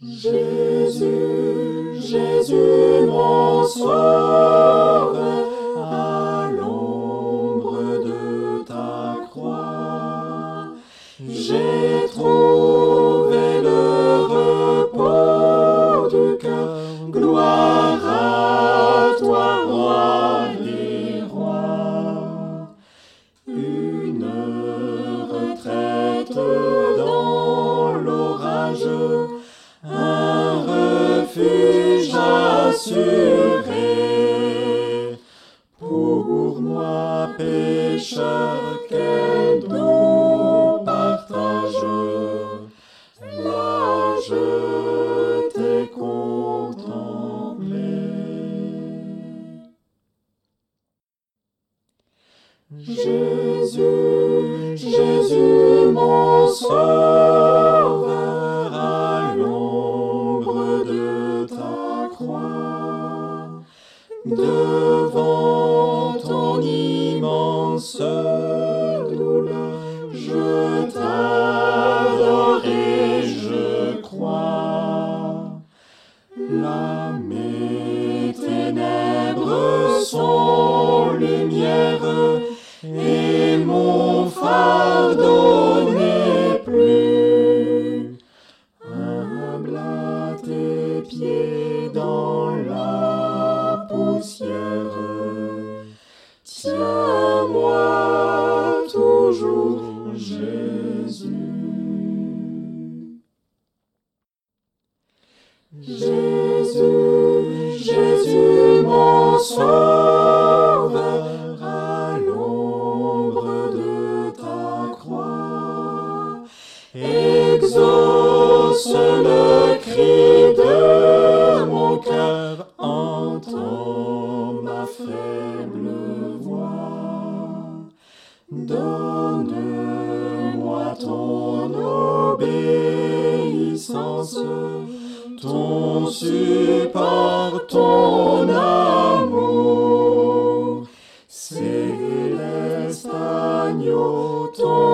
Jésus, Jésus, mon sauveur, à l'ombre de ta croix, j'ai trouvé le repos du cœur. Gloire à toi, roi des rois. Une retraite dans l'orage, un refuge assuré. Pour moi, pécheur, quel doux partage. Là, je t'ai contemplé. Jésus, Jésus, devant ton immense douleur, je t'adore et je crois. Jésus, Jésus, mon sauveur, à l'ombre de ta croix, exauce le cri de mon cœur, entends ma faible voix. Donne-moi ton obéissance, ton support, ton amour, céleste agneau, ton